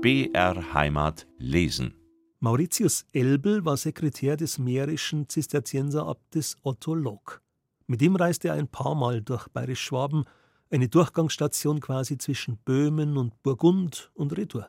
BR Heimat lesen. Mauritius Elbel war Sekretär des mährischen Zisterzienserabtes Otto Lock. Mit ihm reiste er ein paar Mal durch Bayerisch-Schwaben, eine Durchgangsstation quasi zwischen Böhmen und Burgund und Retour.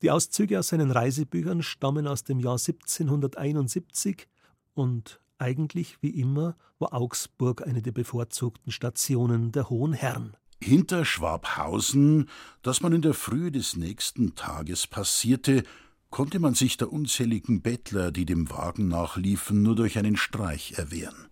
Die Auszüge aus seinen Reisebüchern stammen aus dem Jahr 1771 und eigentlich wie immer war Augsburg eine der bevorzugten Stationen der Hohen Herren. Hinter Schwabhausen, das man in der Frühe des nächsten Tages passierte, konnte man sich der unzähligen Bettler, die dem Wagen nachliefen, nur durch einen Streich erwehren.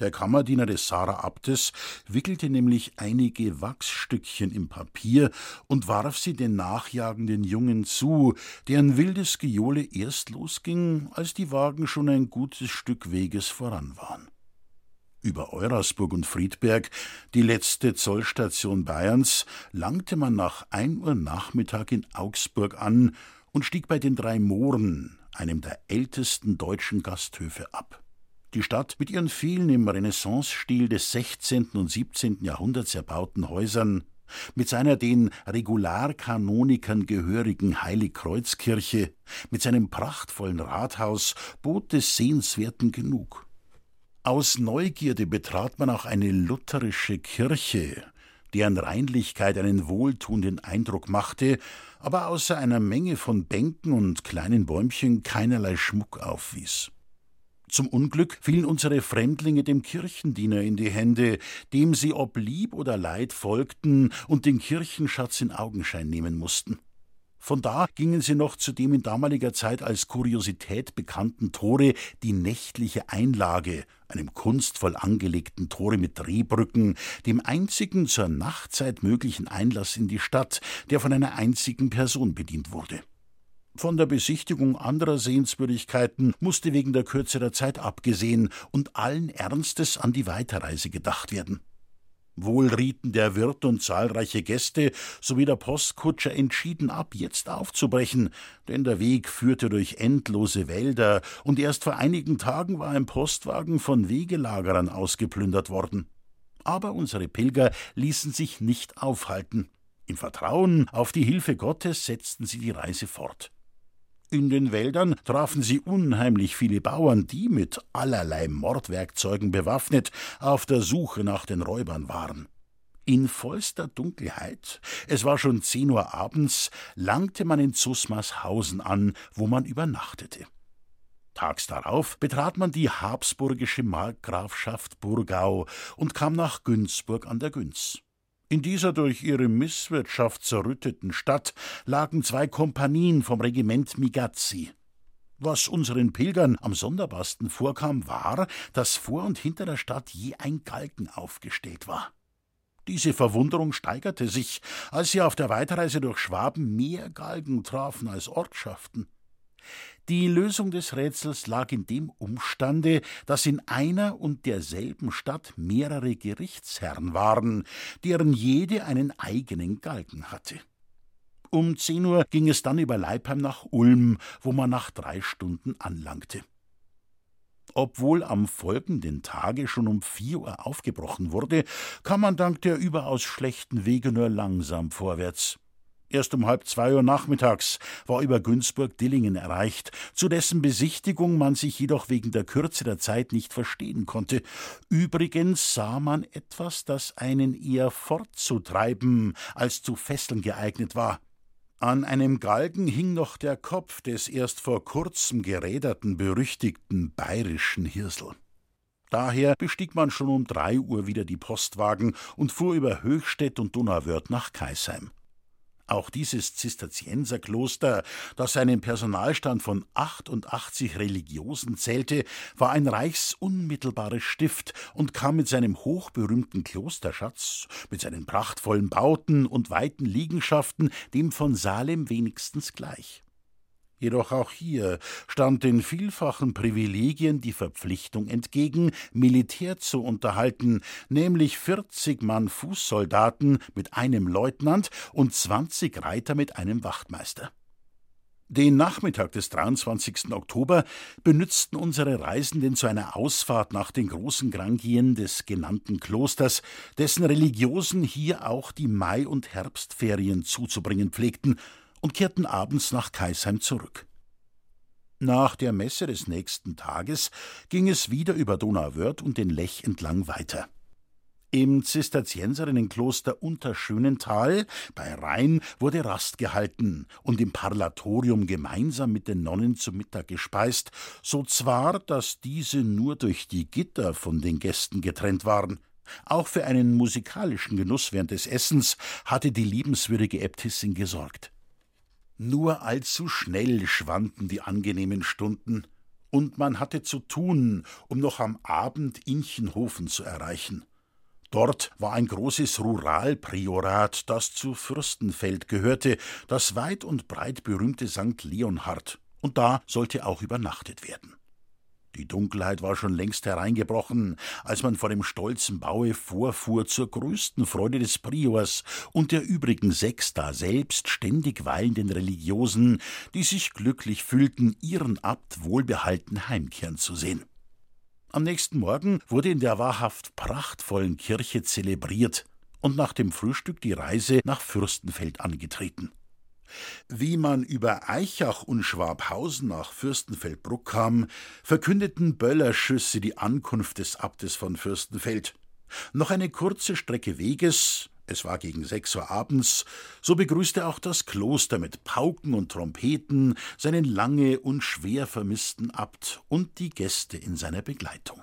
Der Kammerdiener des Sarah Abtes wickelte nämlich einige Wachsstückchen im Papier und warf sie den nachjagenden Jungen zu, deren wildes Gejohle erst losging, als die Wagen schon ein gutes Stück Weges voran waren. Über Eurasburg und Friedberg, die letzte Zollstation Bayerns, langte man nach ein Uhr Nachmittag in Augsburg an und stieg bei den drei Mohren, einem der ältesten deutschen Gasthöfe, ab. Die Stadt mit ihren vielen im Renaissance-Stil des 16. und 17. Jahrhunderts erbauten Häusern, mit seiner den Regularkanonikern gehörigen Heiligkreuzkirche, mit seinem prachtvollen Rathaus bot des Sehenswerten genug. Aus Neugierde betrat man auch eine lutherische Kirche, deren Reinlichkeit einen wohltuenden Eindruck machte, aber außer einer Menge von Bänken und kleinen Bäumchen keinerlei Schmuck aufwies. Zum Unglück fielen unsere Fremdlinge dem Kirchendiener in die Hände, dem sie ob Lieb oder Leid folgten und den Kirchenschatz in Augenschein nehmen mussten. Von da gingen sie noch zu dem in damaliger Zeit als Kuriosität bekannten Tore die nächtliche Einlage, einem kunstvoll angelegten Tore mit Drehbrücken, dem einzigen zur Nachtzeit möglichen Einlass in die Stadt, der von einer einzigen Person bedient wurde. Von der Besichtigung anderer Sehenswürdigkeiten musste wegen der Kürze der Zeit abgesehen und allen Ernstes an die Weiterreise gedacht werden. Wohl rieten der Wirt und zahlreiche Gäste sowie der Postkutscher entschieden ab, jetzt aufzubrechen, denn der Weg führte durch endlose Wälder, und erst vor einigen Tagen war ein Postwagen von Wegelagerern ausgeplündert worden. Aber unsere Pilger ließen sich nicht aufhalten. Im Vertrauen auf die Hilfe Gottes setzten sie die Reise fort. In den Wäldern trafen sie unheimlich viele Bauern, die mit allerlei Mordwerkzeugen bewaffnet auf der Suche nach den Räubern waren. In vollster Dunkelheit, es war schon zehn Uhr abends, langte man in Zusmarshausen an, wo man übernachtete. Tags darauf betrat man die habsburgische Markgrafschaft Burgau und kam nach Günzburg an der Günz. In dieser durch ihre Misswirtschaft zerrütteten Stadt lagen zwei Kompanien vom Regiment Migazzi. Was unseren Pilgern am sonderbarsten vorkam, war, dass vor und hinter der Stadt je ein Galgen aufgestellt war. Diese Verwunderung steigerte sich, als sie auf der Weiterreise durch Schwaben mehr Galgen trafen als Ortschaften. Die Lösung des Rätsels lag in dem Umstande, dass in einer und derselben Stadt mehrere Gerichtsherren waren, deren jede einen eigenen Galgen hatte. Um zehn Uhr ging es dann über Leipheim nach Ulm, wo man nach drei Stunden anlangte. Obwohl am folgenden Tage schon um vier Uhr aufgebrochen wurde, kam man dank der überaus schlechten Wege nur langsam vorwärts. Erst um halb zwei Uhr nachmittags war über Günzburg-Dillingen erreicht, zu dessen Besichtigung man sich jedoch wegen der Kürze der Zeit nicht verstehen konnte. Übrigens sah man etwas, das einen eher fortzutreiben als zu fesseln geeignet war. An einem Galgen hing noch der Kopf des erst vor kurzem geräderten berüchtigten bayerischen Hirsel. Daher bestieg man schon um drei Uhr wieder die Postwagen und fuhr über Höchstädt und Donauwörth nach Kaisheim. Auch dieses Zisterzienserkloster, das einen Personalstand von 88 Religiosen zählte, war ein reichsunmittelbares Stift und kam mit seinem hochberühmten Klosterschatz, mit seinen prachtvollen Bauten und weiten Liegenschaften dem von Salem wenigstens gleich. Jedoch auch hier stand den vielfachen Privilegien die Verpflichtung entgegen, Militär zu unterhalten, nämlich 40 Mann Fußsoldaten mit einem Leutnant und 20 Reiter mit einem Wachtmeister. Den Nachmittag des 23. Oktober benützten unsere Reisenden zu einer Ausfahrt nach den großen Grangien des genannten Klosters, dessen Religiosen hier auch die Mai- und Herbstferien zuzubringen pflegten und kehrten abends nach Kaisheim zurück. Nach der Messe des nächsten Tages ging es wieder über Donauwörth und den Lech entlang weiter. Im Zisterzienserinnenkloster Unterschönental bei Rhein wurde Rast gehalten und im Parlatorium gemeinsam mit den Nonnen zu Mittag gespeist, so zwar, dass diese nur durch die Gitter von den Gästen getrennt waren. Auch für einen musikalischen Genuss während des Essens hatte die liebenswürdige Äbtissin gesorgt. Nur allzu schnell schwanden die angenehmen Stunden, und man hatte zu tun, um noch am Abend Inchenhofen zu erreichen. Dort war ein großes Ruralpriorat, das zu Fürstenfeld gehörte, das weit und breit berühmte St. Leonhard, und da sollte auch übernachtet werden. Die Dunkelheit war schon längst hereingebrochen, als man vor dem stolzen Baue vorfuhr zur größten Freude des Priors und der übrigen sechs da selbst ständig weilenden Religiosen, die sich glücklich fühlten, ihren Abt wohlbehalten heimkehren zu sehen. Am nächsten Morgen wurde in der wahrhaft prachtvollen Kirche zelebriert und nach dem Frühstück die Reise nach Fürstenfeld angetreten. Wie man über Eichach und Schwabhausen nach Fürstenfeldbruck kam, verkündeten Böllerschüsse die Ankunft des Abtes von Fürstenfeld. Noch eine kurze Strecke Weges, es war gegen sechs Uhr abends, so begrüßte auch das Kloster mit Pauken und Trompeten seinen lange und schwer vermissten Abt und die Gäste in seiner Begleitung.